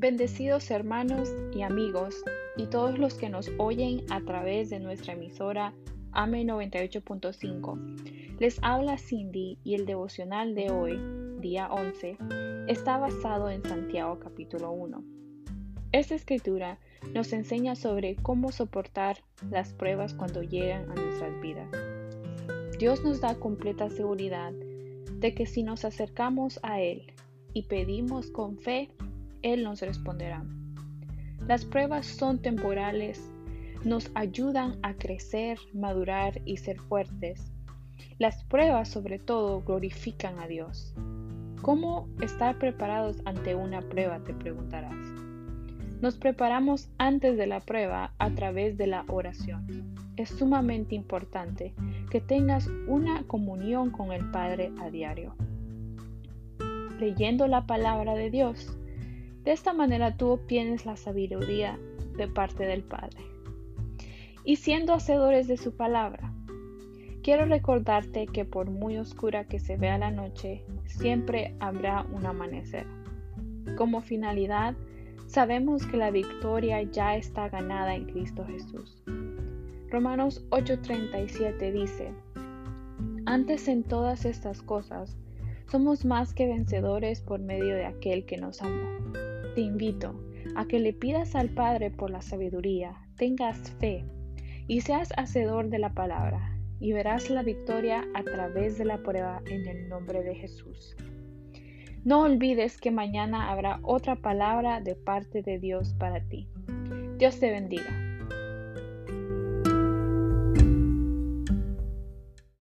Bendecidos hermanos y amigos y todos los que nos oyen a través de nuestra emisora AME 98.5. Les habla Cindy y el devocional de hoy, día 11, está basado en Santiago capítulo 1. Esta escritura nos enseña sobre cómo soportar las pruebas cuando llegan a nuestras vidas. Dios nos da completa seguridad de que si nos acercamos a Él y pedimos con fe, Él nos responderá. Las pruebas son temporales, nos ayudan a crecer, madurar y ser fuertes. Las pruebas sobre todo glorifican a Dios. ¿Cómo estar preparados ante una prueba? te preguntarás. Nos preparamos antes de la prueba a través de la oración. Es sumamente importante que tengas una comunión con el Padre a diario. Leyendo la palabra de Dios. De esta manera tú obtienes la sabiduría de parte del Padre. Y siendo hacedores de su palabra. Quiero recordarte que por muy oscura que se vea la noche, siempre habrá un amanecer. Como finalidad, sabemos que la victoria ya está ganada en Cristo Jesús. Romanos 8:37 dice, Antes en todas estas cosas, somos más que vencedores por medio de aquel que nos amó. Te invito a que le pidas al Padre por la sabiduría, tengas fe y seas hacedor de la palabra, y verás la victoria a través de la prueba en el nombre de Jesús. No olvides que mañana habrá otra palabra de parte de Dios para ti. Dios te bendiga.